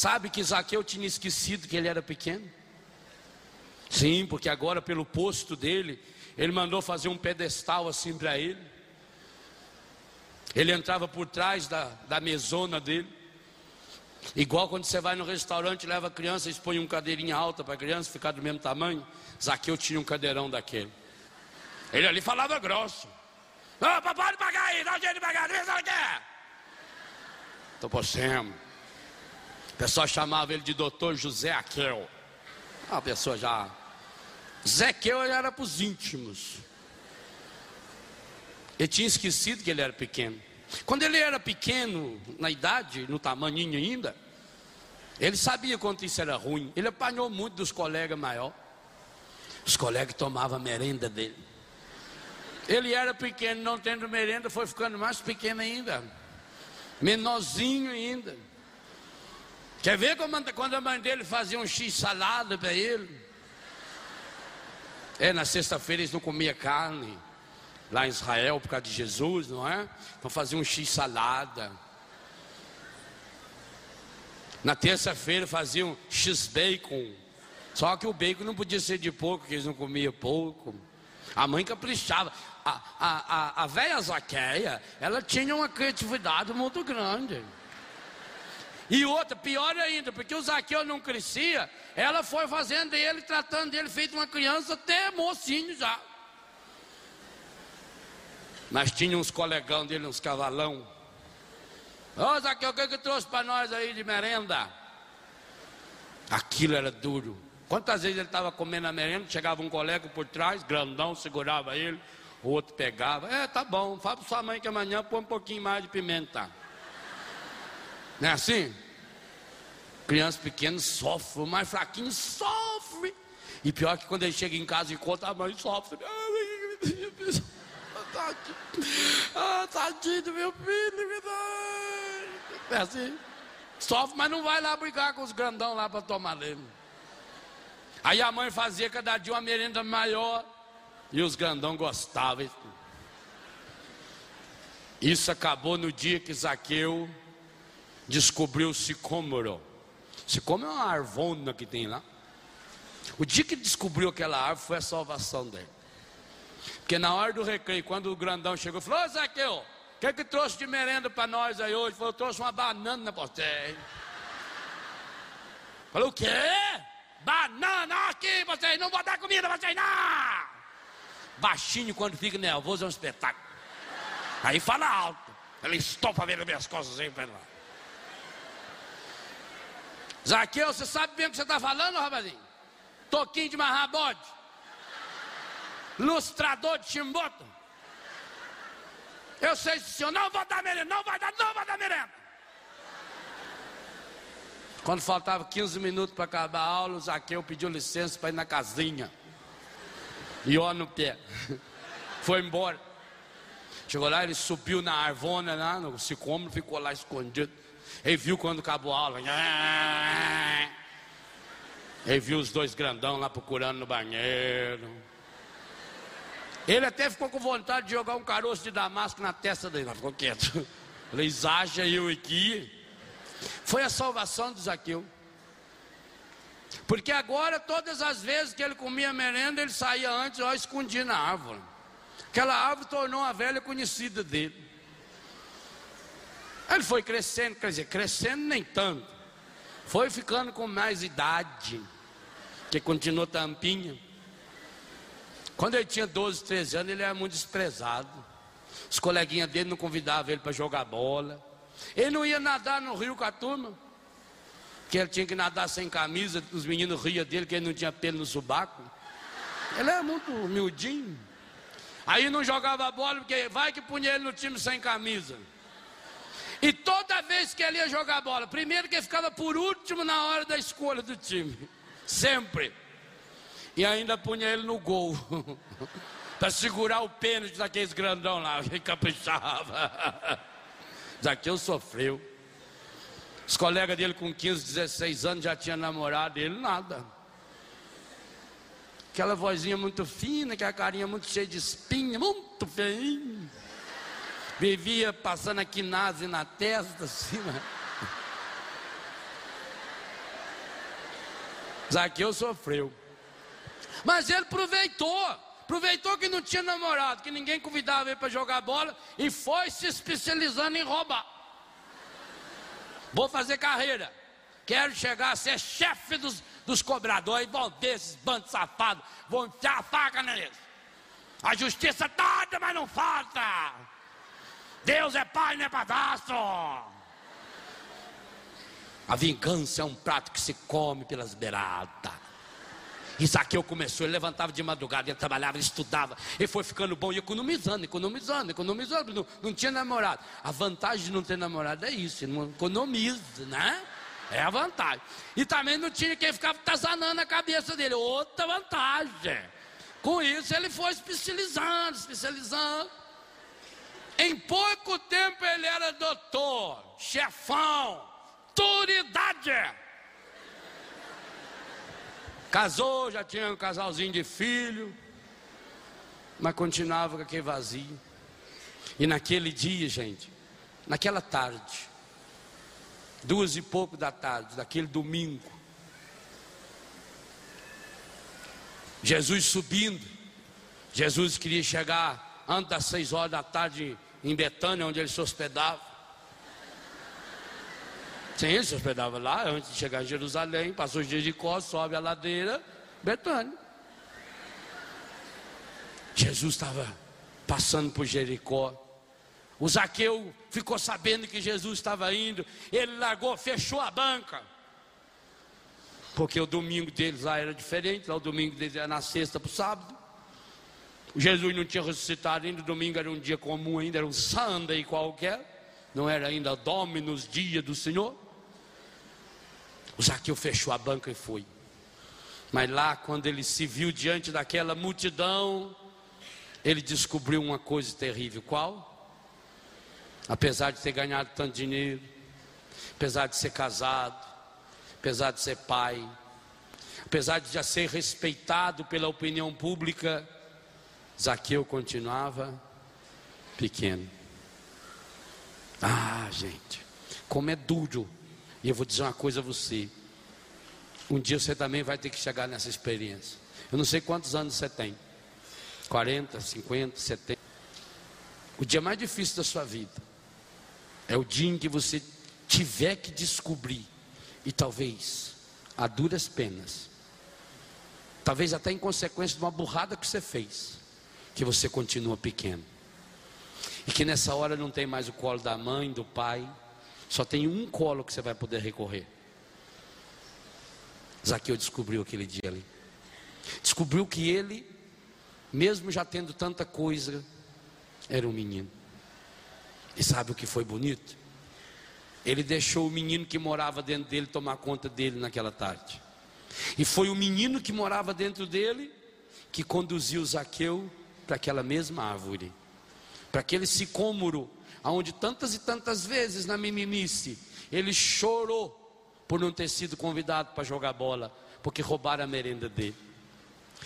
Sabe que Zaqueu tinha esquecido que ele era pequeno? Sim, porque agora, pelo posto dele, ele mandou fazer um pedestal assim para ele. Ele entrava por trás da, da mesona dele. Igual quando você vai no restaurante, leva a criança e expõe um cadeirinha alta para a criança ficar do mesmo tamanho. Zaqueu tinha um cadeirão daquele. Ele ali falava grosso. Oh, pode pagar aí, dá um jeito de pagar, vê se ela quer. Pessoal chamava ele de doutor José Aquel. A pessoa já. Zequeu era para os íntimos. Ele tinha esquecido que ele era pequeno. Quando ele era pequeno, na idade, no tamanho ainda, ele sabia quanto isso era ruim. Ele apanhou muito dos colegas maiores. Os colegas tomavam merenda dele. Ele era pequeno, não tendo merenda, foi ficando mais pequeno ainda. Menorzinho ainda. Quer ver quando a mãe dele fazia um x salada para ele? É, na sexta-feira eles não comiam carne. Lá em Israel, por causa de Jesus, não é? Então fazia um x salada. Na terça-feira faziam x bacon. Só que o bacon não podia ser de pouco, porque eles não comiam pouco. A mãe caprichava a, a, a, velha Zaqueia, ela tinha uma criatividade muito grande. E outra, pior ainda, porque o Zaqueu não crescia, ela foi fazendo ele, tratando ele feito uma criança, até mocinho já. Mas tinha uns colegão dele, uns cavalão. Ô Zaqueu, o que, que trouxe para nós aí de merenda? Aquilo era duro. Quantas vezes ele estava comendo a merenda, chegava um colega por trás, grandão, segurava ele, o outro pegava, é, tá bom, fala para sua mãe que amanhã põe um pouquinho mais de pimenta. Não é assim? Criança pequena sofre, o mais fraquinho sofre. E pior que quando ele chega em casa e conta, a mãe sofre. Ah, tadinho do meu filho. É assim. Sofre, mas não vai lá brigar com os grandão lá para tomar leme. Aí a mãe fazia cada dia uma merenda maior. E os grandão gostavam. Isso acabou no dia que Zaqueu descobriu o sicômoro. Sicômoro é uma arvona que tem lá. O dia que descobriu aquela árvore foi a salvação dele. Porque na hora do recreio, quando o grandão chegou, falou: Ô Zaqueu, o que é que trouxe de merenda para nós aí hoje? Falou: trouxe uma banana para você. Falou: o quê? Banana aqui, vocês não vou dar comida para vocês, não! Baixinho, quando fica nervoso, é um espetáculo. Aí fala alto. Ele estopa vendo minhas costas aí para lá. Zaqueu, você sabe bem o que você está falando, rapazinho? Toquinho de marrabode. Lustrador de chimboto. Eu sei se o senhor não vai dar merenda, não vai dar, não vai dar merenda. Quando faltava 15 minutos para acabar a aula, o Zaqueu pediu licença para ir na casinha. E ó no pé. Foi embora. Chegou lá, ele subiu na arvona, lá, no sicômoro, ficou lá escondido. Ele viu quando acabou a aula. Ele viu os dois grandão lá procurando no banheiro. Ele até ficou com vontade de jogar um caroço de damasco na testa dele. Mas ficou quieto. Ele exaja eu aqui. Foi a salvação de Zaqueu. Porque agora, todas as vezes que ele comia merenda, ele saía antes, ó, escondia na árvore. Aquela árvore tornou a velha conhecida dele. Ele foi crescendo, quer dizer, crescendo nem tanto. Foi ficando com mais idade, que continuou tampinha. Quando ele tinha 12, 13 anos, ele era muito desprezado. Os coleguinhas dele não convidavam ele para jogar bola. Ele não ia nadar no rio com a turma que ele tinha que nadar sem camisa, os meninos riam dele que ele não tinha pelo no subaco. Ele era muito humildinho. Aí não jogava bola, porque vai que punha ele no time sem camisa. E toda vez que ele ia jogar bola, primeiro que ele ficava por último na hora da escolha do time. Sempre. E ainda punha ele no gol. para segurar o pênalti daqueles grandão lá, que caprichava. Zaqueu sofreu. Os colegas dele com 15, 16 anos já tinham namorado, ele nada. Aquela vozinha muito fina, aquela carinha muito cheia de espinha, muito feinho. Vivia passando a quinase na testa, assim, né? Zaqueu sofreu. Mas ele aproveitou. Aproveitou que não tinha namorado, que ninguém convidava ele para jogar bola e foi se especializando em roubar. Vou fazer carreira. Quero chegar a ser chefe dos, dos cobradores. Vão desses bandos safados. Vão enfiar a faca neles. A justiça tarda, mas não falta. Deus é pai, não é padastro. A vingança é um prato que se come pelas beiradas. Isaqueu começou, ele levantava de madrugada, ele trabalhava, ele estudava, ele foi ficando bom e economizando, economizando, economizando, não, não tinha namorado. A vantagem de não ter namorado é isso, não economiza, né? É a vantagem. E também não tinha quem ficava tazanando a cabeça dele, outra vantagem. Com isso ele foi especializando, especializando. Em pouco tempo ele era doutor, chefão, autoridade. Casou, já tinha um casalzinho de filho, mas continuava com aquele vazio. E naquele dia, gente, naquela tarde, duas e pouco da tarde, daquele domingo, Jesus subindo, Jesus queria chegar antes das seis horas da tarde em Betânia, onde ele se hospedava. Sim, ele se hospedava lá antes de chegar em Jerusalém, passou os dias de Jericó, sobe a ladeira, Betânia. Jesus estava passando por Jericó. O Zaqueu ficou sabendo que Jesus estava indo, ele largou, fechou a banca. Porque o domingo deles lá era diferente, lá o domingo deles era na sexta para o sábado. Jesus não tinha ressuscitado ainda, o domingo era um dia comum ainda, era um Sunday qualquer, não era ainda Dominus, dia do Senhor. O Zaqueu fechou a banca e foi. Mas lá, quando ele se viu diante daquela multidão, ele descobriu uma coisa terrível: qual? Apesar de ter ganhado tanto dinheiro, apesar de ser casado, apesar de ser pai, apesar de já ser respeitado pela opinião pública, Zaqueu continuava pequeno. Ah, gente, como é duro. E eu vou dizer uma coisa a você. Um dia você também vai ter que chegar nessa experiência. Eu não sei quantos anos você tem. 40, 50, 70. O dia mais difícil da sua vida é o dia em que você tiver que descobrir e talvez a duras penas, talvez até em consequência de uma burrada que você fez, que você continua pequeno. E que nessa hora não tem mais o colo da mãe, do pai, só tem um colo que você vai poder recorrer. Zaqueu descobriu aquele dia ali. Descobriu que ele, mesmo já tendo tanta coisa, era um menino. E sabe o que foi bonito? Ele deixou o menino que morava dentro dele tomar conta dele naquela tarde. E foi o menino que morava dentro dele que conduziu Zaqueu para aquela mesma árvore, para aquele sicômoro, aonde tantas e tantas vezes na mimimice ele chorou por não ter sido convidado para jogar bola, porque roubaram a merenda dele.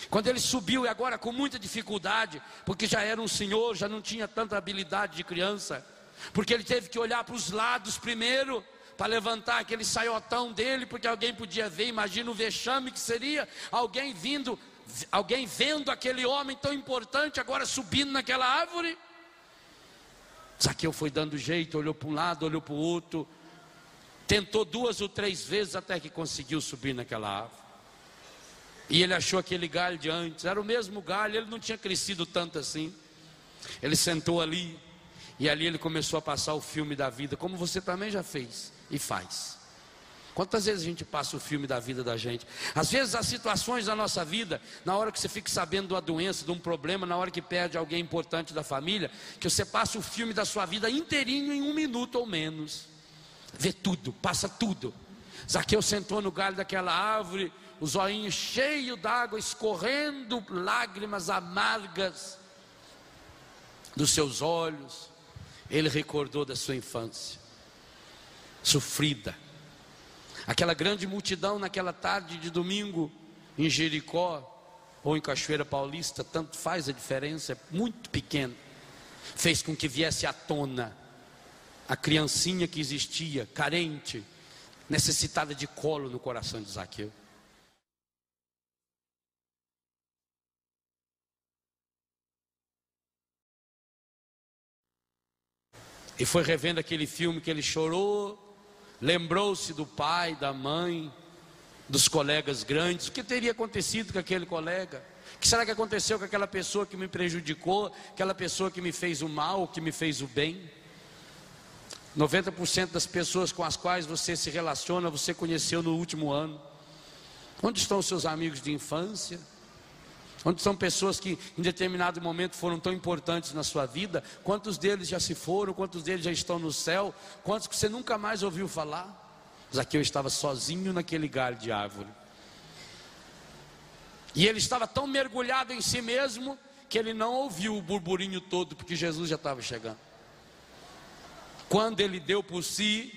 Quando ele subiu, e agora com muita dificuldade, porque já era um senhor, já não tinha tanta habilidade de criança, porque ele teve que olhar para os lados primeiro, para levantar aquele saiotão dele, porque alguém podia ver, imagina o vexame que seria alguém vindo, alguém vendo aquele homem tão importante agora subindo naquela árvore. Zaqueu foi dando jeito, olhou para um lado, olhou para o outro, tentou duas ou três vezes até que conseguiu subir naquela árvore. E ele achou aquele galho de antes, era o mesmo galho, ele não tinha crescido tanto assim. Ele sentou ali, e ali ele começou a passar o filme da vida, como você também já fez e faz. Quantas vezes a gente passa o filme da vida da gente? Às vezes as situações da nossa vida, na hora que você fica sabendo de uma doença, de um problema, na hora que perde alguém importante da família, que você passa o filme da sua vida inteirinho em um minuto ou menos. Vê tudo, passa tudo. Zaqueu sentou no galho daquela árvore, os olhinhos cheios d'água, escorrendo lágrimas amargas dos seus olhos ele recordou da sua infância, sofrida. Aquela grande multidão naquela tarde de domingo em Jericó ou em Cachoeira Paulista, tanto faz a diferença, é muito pequeno. Fez com que viesse à tona a criancinha que existia, carente, necessitada de colo no coração de Zaqueu. E foi revendo aquele filme que ele chorou, lembrou-se do pai, da mãe, dos colegas grandes, o que teria acontecido com aquele colega? O que será que aconteceu com aquela pessoa que me prejudicou, aquela pessoa que me fez o mal, que me fez o bem? 90% das pessoas com as quais você se relaciona, você conheceu no último ano. Onde estão os seus amigos de infância? Onde são pessoas que em determinado momento foram tão importantes na sua vida? Quantos deles já se foram? Quantos deles já estão no céu? Quantos que você nunca mais ouviu falar? Zaqueu estava sozinho naquele galho de árvore. E ele estava tão mergulhado em si mesmo que ele não ouviu o burburinho todo, porque Jesus já estava chegando. Quando ele deu por si,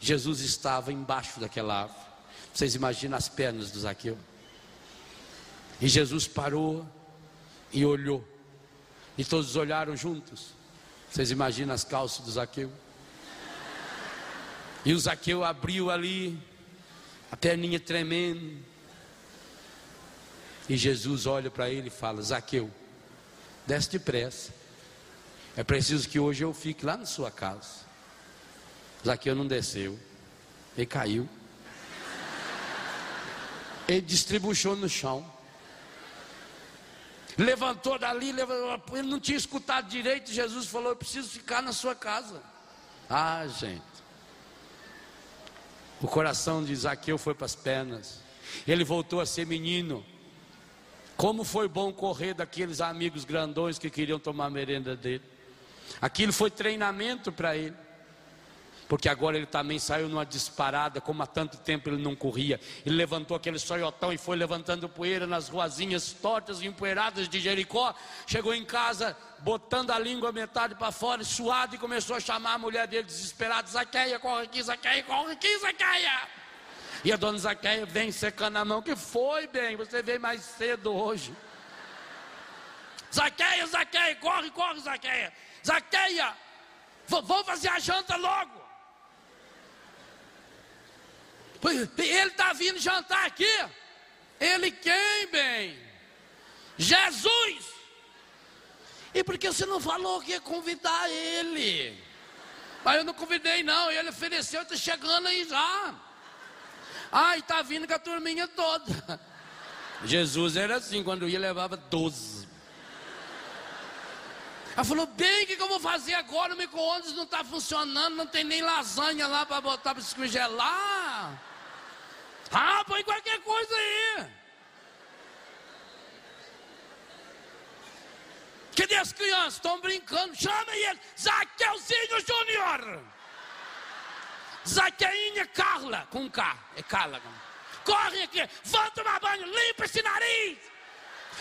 Jesus estava embaixo daquela árvore. Vocês imaginam as pernas do Zaqueu? E Jesus parou e olhou. E todos olharam juntos. Vocês imaginam as calças do Zaqueu? E o Zaqueu abriu ali, a perninha tremendo. E Jesus olha para ele e fala: Zaqueu, desce depressa. É preciso que hoje eu fique lá na sua casa. Zaqueu não desceu, ele caiu. Ele distribuiu no chão. Levantou dali, levantou, ele não tinha escutado direito. Jesus falou: Eu preciso ficar na sua casa. Ah, gente. O coração de Zaqueu foi para as pernas. Ele voltou a ser menino. Como foi bom correr daqueles amigos grandões que queriam tomar merenda dele. Aquilo foi treinamento para ele porque agora ele também saiu numa disparada, como há tanto tempo ele não corria. Ele levantou aquele sonhotão e foi levantando poeira nas ruazinhas tortas e empoeiradas de Jericó. Chegou em casa, botando a língua metade para fora, suado, e começou a chamar a mulher dele desesperada: Zaqueia, corre aqui, Zaqueia, corre aqui, Zaqueia. E a dona Zaqueia vem secando a mão: Que foi, bem? Você veio mais cedo hoje. Zaqueia, Zaqueia, corre, corre, Zaqueia. Zaqueia, vamos fazer a janta logo. Ele está vindo jantar aqui. Ele quem, bem? Jesus. E por que você não falou que ia convidar ele? Mas eu não convidei, não. Ele ofereceu, está chegando aí já. Ai, está vindo com a turminha toda. Jesus era assim, quando ia levava doze. Ela falou, bem, o que, que, eu vou fazer agora? O micro-ondas não está funcionando, não tem nem lasanha lá para botar para descongelar. Ah, põe qualquer coisa aí. Cadê as crianças? Estão brincando. Chama ele. Zaqueuzinho Júnior. Zaqueinha Carla. Com K. É Carla. Corre aqui. Vão tomar banho. Limpa esse nariz.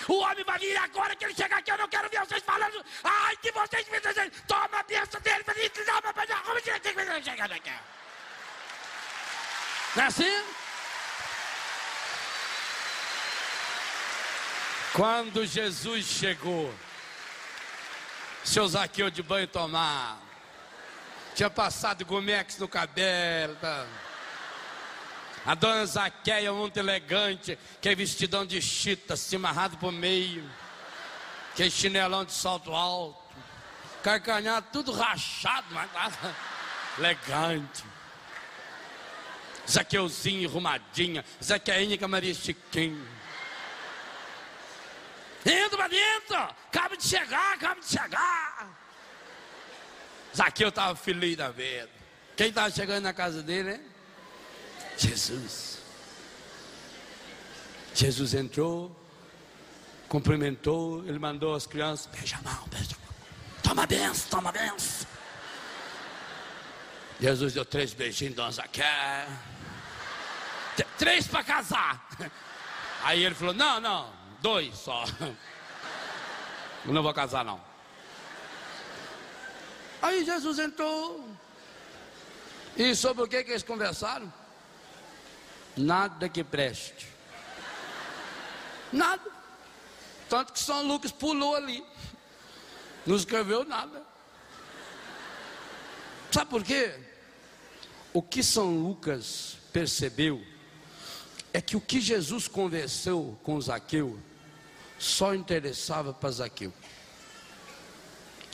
O homem vai vir agora que ele chega aqui. Eu não quero ver vocês falando. Ai, que vocês me Toma a bênção dele. Toma a bênção dele. Não é assim? Quando Jesus chegou, seu Zaqueu de banho tomar, tinha passado gomex no cabelo, tá? A dona Zaqueia, muito elegante, que é vestidão de chita, se amarrado por meio, que é chinelão de salto alto, carcanhado, tudo rachado, mas elegante. Zaqueuzinho, arrumadinha, Zaqueinha com a Maria. Entra para dentro. Acaba de chegar, acaba de chegar. Zaqueu estava feliz da vida. Quem estava chegando na casa dele, hein? Jesus. Jesus entrou, cumprimentou, ele mandou as crianças, beija a mão, beija a mão. Toma benção, toma benção. Jesus deu três beijinhos, Dona Zaqueu. Três para casar. Aí ele falou: Não, não, Dois só. Não vou casar, não. Aí Jesus entrou. E sobre o que, que eles conversaram? Nada que preste. Nada. Tanto que São Lucas pulou ali. Não escreveu nada. Sabe por quê? O que São Lucas percebeu é que o que Jesus conversou com Zaqueu só interessava para Zaqueu.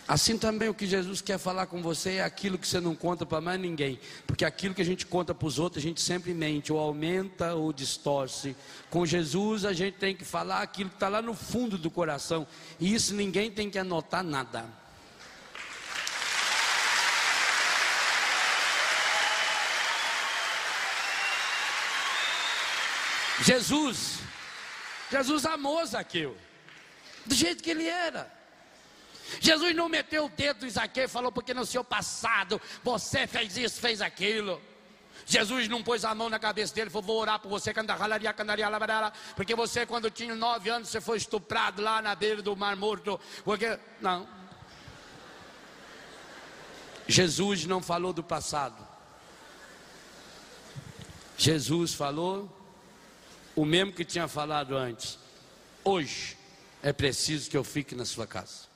Assim também o que Jesus quer falar com você é aquilo que você não conta para mais ninguém, porque aquilo que a gente conta para os outros a gente sempre mente, ou aumenta ou distorce. Com Jesus a gente tem que falar aquilo que está lá no fundo do coração, e isso ninguém tem que anotar nada. Jesus, Jesus amou Zaqueu, do jeito que ele era. Jesus não meteu o dedo em Zaqueu e falou, porque no seu passado você fez isso, fez aquilo. Jesus não pôs a mão na cabeça dele falou: Vou orar por você, porque você, quando tinha nove anos, você foi estuprado lá na beira do Mar Morto. Porque... Não. Jesus não falou do passado. Jesus falou o mesmo que tinha falado antes. Hoje é preciso que eu fique na sua casa.